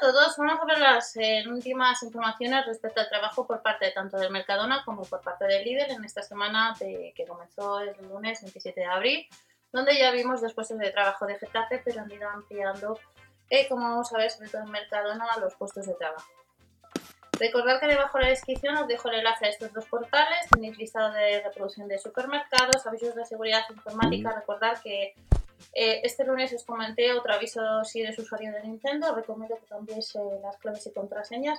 Todos, vamos a ver las eh, últimas informaciones respecto al trabajo por parte tanto del Mercadona como por parte del líder en esta semana de, que comenzó el lunes 27 de abril, donde ya vimos dos puestos de trabajo de Getafe, pero han ido ampliando, eh, como vamos a ver, sobre todo en Mercadona, los puestos de trabajo. Recordad que debajo de la descripción os dejo el enlace a estos dos portales, tenéis listado de reproducción de supermercados, avisos de seguridad informática, recordad que eh, este lunes os comenté otro aviso si eres usuario de Nintendo. Recomiendo que cambiéis eh, las claves y contraseñas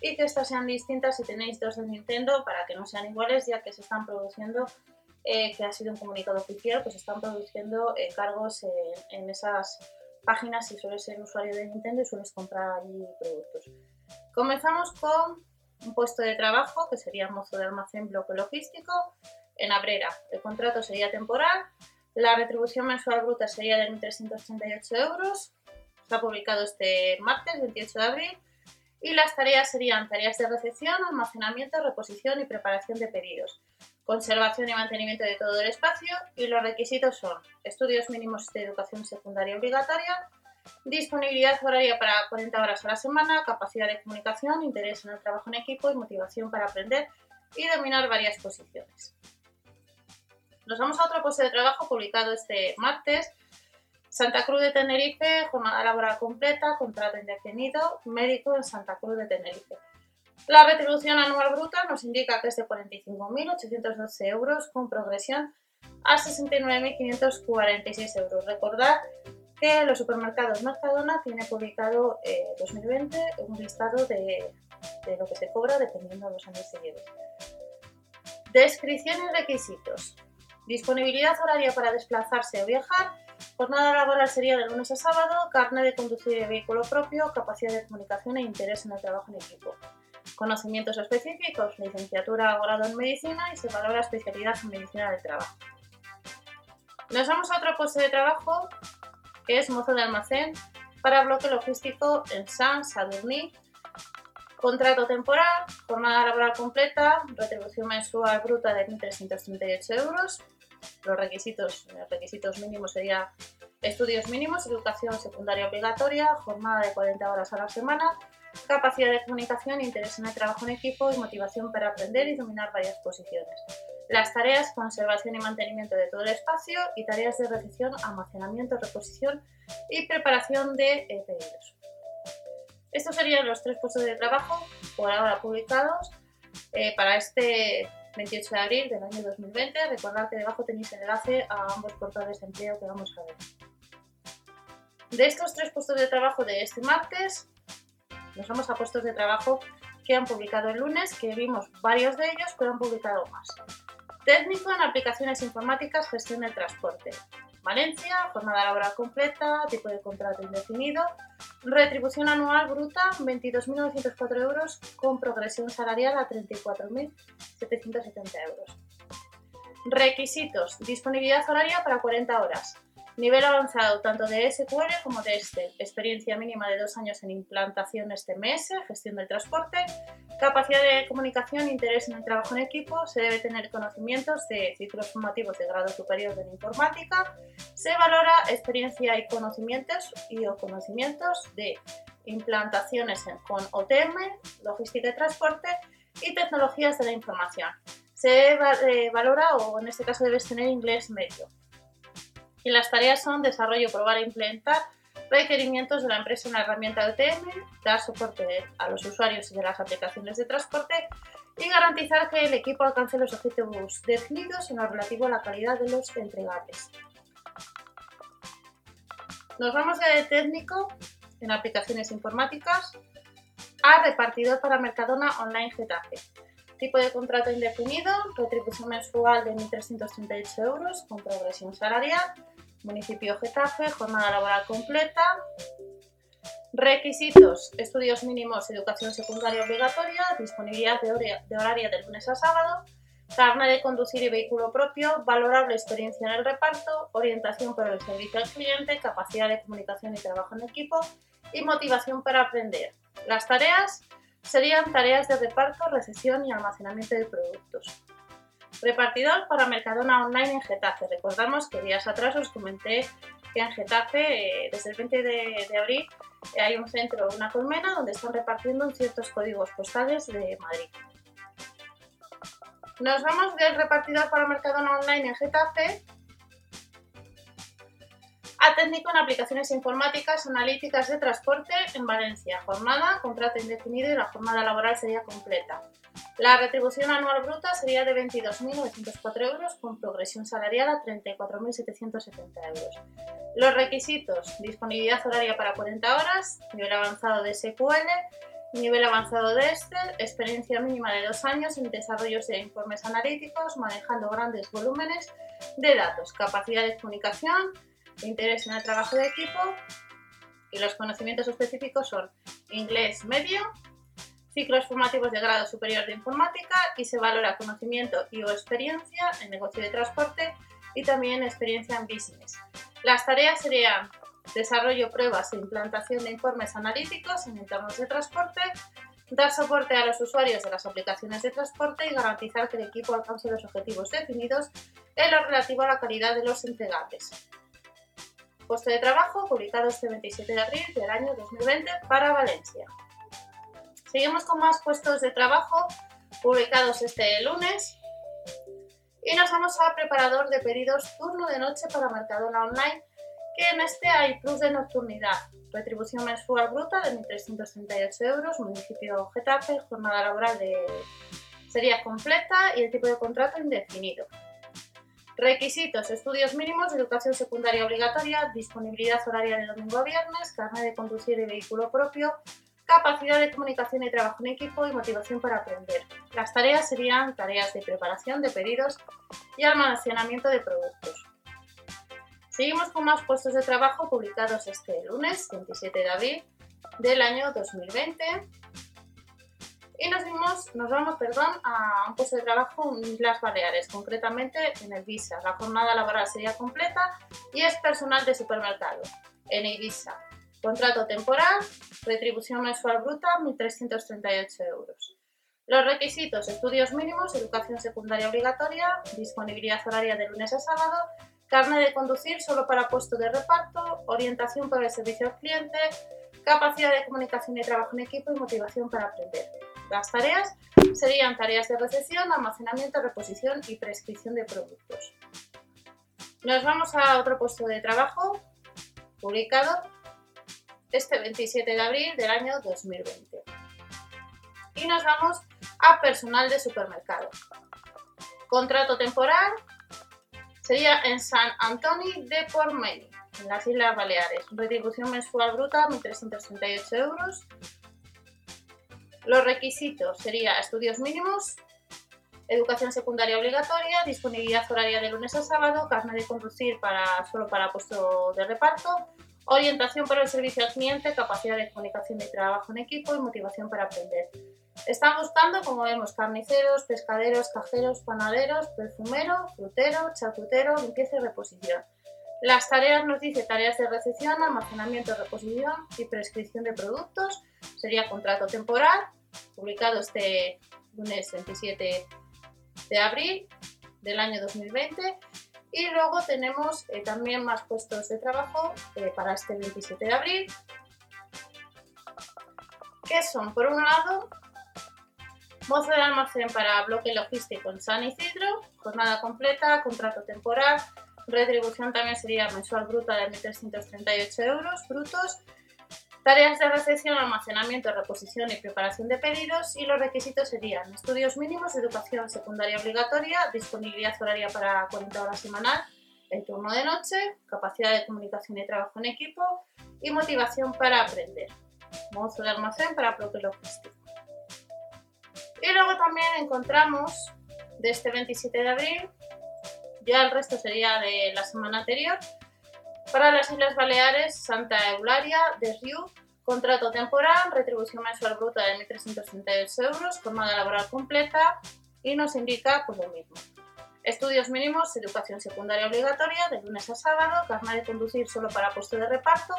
y que estas sean distintas si tenéis dos de Nintendo para que no sean iguales, ya que se están produciendo, eh, que ha sido un comunicado oficial, pues están produciendo cargos en esas páginas si sueles ser usuario de Nintendo y sueles comprar allí productos. Comenzamos con un puesto de trabajo que sería mozo de almacén bloque logístico en Abrera. El contrato sería temporal la retribución mensual bruta sería de 1.338 euros. Está publicado este martes, 28 de abril. Y las tareas serían tareas de recepción, almacenamiento, reposición y preparación de pedidos, conservación y mantenimiento de todo el espacio. Y los requisitos son estudios mínimos de educación secundaria obligatoria, disponibilidad horaria para 40 horas a la semana, capacidad de comunicación, interés en el trabajo en equipo y motivación para aprender y dominar varias posiciones. Nos vamos a otro puesto de trabajo publicado este martes. Santa Cruz de Tenerife, jornada laboral completa, contrato indefinido, médico en Santa Cruz de Tenerife. La retribución anual bruta nos indica que es de 45.812 euros con progresión a 69.546 euros. Recordad que los supermercados Mercadona tiene publicado eh, 2020 un listado de, de, lo que se cobra dependiendo de los años seguidos. Descripción y requisitos. Disponibilidad horaria para desplazarse o viajar. Jornada laboral sería de lunes a sábado. Carne de conducir de vehículo propio. Capacidad de comunicación e interés en el trabajo en equipo. Conocimientos específicos. Licenciatura o grado en medicina y se valora especialidad en medicina del trabajo. Nos vamos a otro puesto de trabajo que es mozo de almacén para bloque logístico en San Sadurní. Contrato temporal, jornada laboral completa, retribución mensual bruta de 1.338 euros, los requisitos, requisitos mínimos serían estudios mínimos, educación secundaria obligatoria, jornada de 40 horas a la semana, capacidad de comunicación, interés en el trabajo en equipo y motivación para aprender y dominar varias posiciones. Las tareas, conservación y mantenimiento de todo el espacio y tareas de recepción, almacenamiento, reposición y preparación de eh, pedidos. Estos serían los tres puestos de trabajo por ahora publicados eh, para este 28 de abril del año 2020. Recordad que debajo tenéis el enlace a ambos portales de empleo que vamos a ver. De estos tres puestos de trabajo de este martes, nos vamos a puestos de trabajo que han publicado el lunes, que vimos varios de ellos, pero han publicado más. Técnico en aplicaciones informáticas, gestión del transporte. Valencia, jornada laboral completa, tipo de contrato indefinido, retribución anual bruta 22.904 euros con progresión salarial a 34.770 euros. Requisitos, disponibilidad horaria para 40 horas, Nivel avanzado tanto de SQL como de este. Experiencia mínima de dos años en implantación este mes, gestión del transporte. Capacidad de comunicación, interés en el trabajo en equipo. Se debe tener conocimientos de ciclos formativos de grado superior de informática. Se valora experiencia y conocimientos y o conocimientos de implantaciones con OTM, logística y transporte y tecnologías de la información. Se eh, valora o en este caso debes tener inglés medio. Y las tareas son desarrollo, probar e implementar requerimientos de la empresa en la herramienta OTM, dar soporte a los usuarios de las aplicaciones de transporte y garantizar que el equipo alcance los objetivos definidos en lo relativo a la calidad de los entregables. Nos vamos de técnico en aplicaciones informáticas a repartidor para Mercadona Online Getafe. Tipo de contrato indefinido, retribución mensual de 1.338 euros con progresión salarial, municipio Getafe, jornada laboral completa. Requisitos, estudios mínimos, educación secundaria obligatoria, disponibilidad de, horaria de lunes a sábado, carne de conducir y vehículo propio, valorable experiencia en el reparto, orientación para el servicio al cliente, capacidad de comunicación y trabajo en equipo y motivación para aprender. Las tareas serían tareas de reparto, recepción y almacenamiento de productos. Repartidor para Mercadona Online en Getafe. Recordamos que días atrás os comenté que en Getafe, eh, desde el 20 de, abril, eh, hay un centro, una colmena, donde están repartiendo ciertos códigos postales de Madrid. Nos vamos del repartidor para Mercadona Online en Getafe a técnico en aplicaciones informáticas analíticas de transporte en Valencia. Jornada, contrato indefinido y la jornada laboral sería completa. La retribución anual bruta sería de 22.904 euros con progresión salarial a 34.770 euros. Los requisitos, disponibilidad horaria para 40 horas, nivel avanzado de SQL, nivel avanzado de Excel, experiencia mínima de dos años en desarrollos de informes analíticos, manejando grandes volúmenes de datos, capacidad de comunicación, interés en el trabajo de equipo y los conocimientos específicos son inglés medio, ciclos formativos de grado superior de informática y se valora conocimiento y o experiencia en negocio de transporte y también experiencia en business. Las tareas serían desarrollo, pruebas e implantación de informes analíticos en entornos de transporte, dar soporte a los usuarios de las aplicaciones de transporte y garantizar que el equipo alcance los objetivos definidos en lo relativo a la calidad de los entregables. Puesto de trabajo publicado este 27 de abril del año 2020 para Valencia. Seguimos con más puestos de trabajo publicados este lunes y nos vamos a preparador de pedidos turno de noche para Mercadona Online que en este hay plus de nocturnidad, retribución mensual bruta de 1.338 euros, municipio Getafe, jornada laboral de sería completa y el tipo de contrato indefinido. Requisitos, estudios mínimos, educación secundaria obligatoria, disponibilidad horaria de domingo a viernes, carne de conducir y vehículo propio, capacidad de comunicación y trabajo en equipo y motivación para aprender. Las tareas serían tareas de preparación de pedidos y almacenamiento de productos. Seguimos con más puestos de trabajo publicados este lunes, 27 de abril del año 2020. Y nos, vamos perdón, a un puesto de trabajo en Islas Baleares, concretamente en Visa. La jornada laboral sería completa y es personal de supermercado en Ibiza. Contrato temporal, retribución mensual bruta, 1.338 euros. Los requisitos, estudios mínimos, educación secundaria obligatoria, disponibilidad horaria de lunes a sábado carne de conducir solo para puesto de reparto, orientación para el servicio al cliente, capacidad de comunicación y trabajo en equipo y motivación para aprender. Las tareas serían tareas de recepción, almacenamiento, reposición y prescripción de productos. Nos vamos a otro puesto de trabajo publicado este 27 de abril del año 2020. Y nos vamos a personal de supermercado. Contrato temporal, Sería en San Antonio de Portmany, en las Islas Baleares. Retribución mensual bruta, 1.338 euros. Los requisitos sería estudios mínimos, educación secundaria obligatoria, disponibilidad horaria de lunes a sábado, carne de conducir para, solo para puesto de reparto, orientación para el servicio al cliente, capacidad de comunicación y trabajo en equipo y motivación para aprender. Están buscando, como vemos, carniceros, pescaderos, cajeros, panaderos, perfumero, frutero, charcutero, limpieza y reposición. Las tareas nos dice tareas de recepción, almacenamiento, reposición y prescripción de productos. Sería contrato temporal, publicado este lunes 27 de abril del año 2020. Y luego tenemos eh, también más puestos de trabajo eh, para este 27 de abril, que son, por un lado, Mozo de almacén para bloque logístico en San Isidro, jornada completa, contrato temporal, retribución también sería mensual bruta de 1.338 euros brutos, tareas de recepción, almacenamiento, reposición y preparación de pedidos y los requisitos serían estudios mínimos, educación secundaria obligatoria, disponibilidad horaria para 40 horas semanal, el turno de noche, capacidad de comunicación y trabajo en equipo y motivación para aprender. Mozo de almacén para bloque logístico. Y luego también encontramos de este 27 de abril, ya el resto sería de la semana anterior, para las Islas Baleares, Santa Eularia de Riu, contrato temporal, retribución mensual bruta de 1.338 euros, jornada laboral completa y nos indica pues lo mismo. Estudios mínimos, educación secundaria obligatoria, de lunes a sábado, carne de conducir solo para puesto de reparto.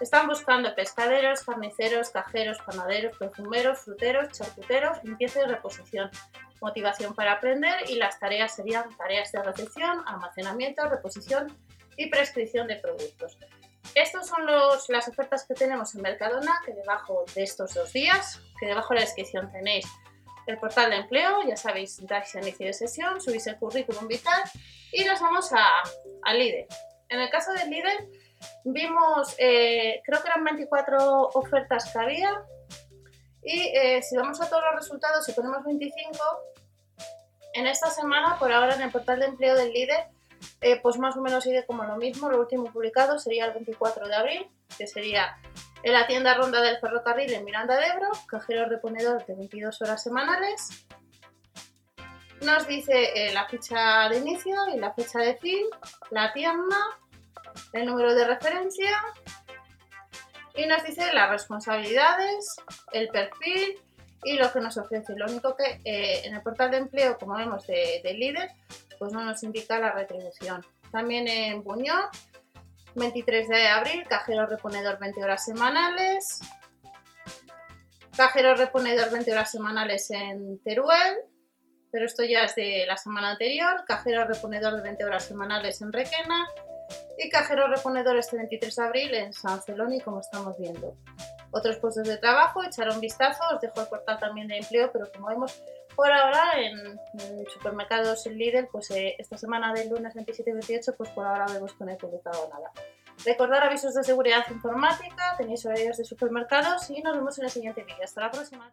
Están buscando pescaderos, carniceros, cajeros, panaderos, perfumeros, fruteros, charcuteros, limpieza y reposición. Motivación para aprender y las tareas serían tareas de recepción, almacenamiento, reposición y prescripción de productos. Estas son las ofertas que tenemos en Mercadona, que debajo de estos dos días, que debajo de la descripción tenéis el portal de empleo, ya sabéis, dais inicio de sesión, subís el currículum vital y nos vamos a, a Lidl. En el caso de Lidl vimos, eh, creo que eran 24 ofertas que había y eh, si vamos a todos los resultados y ponemos 25, en esta semana, por ahora en el portal de empleo del líder, eh, pues más o menos sigue como lo mismo. Lo último publicado sería el 24 de abril, que sería en la tienda Ronda del Ferrocarril en Miranda de Ebro, cajero reponedor de 22 horas semanales. Nos dice eh, la fecha de inicio y la fecha de fin, la tienda, el número de referencia y nos dice las responsabilidades, el perfil y lo que nos ofrece. Lo único que eh, en el portal de empleo, como vemos de, de líder, pues no nos indica la retribución. También en Buñol 23 de abril, cajero reponedor 20 horas semanales. Cajero reponedor 20 horas semanales en Teruel, pero esto ya es de la semana anterior. Cajero reponedor de 20 horas semanales en Requena. Y cajero reponedor este 23 de abril en San Celoni, como estamos viendo. Otros puestos de trabajo, echar un vistazo, os dejo el portal también de empleo, pero como vemos por ahora en, supermercados líder, pues eh, esta semana del lunes 27 y 28, pues por ahora vemos que no he publicado nada. Recordar avisos de seguridad informática, tenéis horarios de supermercados y nos vemos en el siguiente vídeo. Hasta la próxima.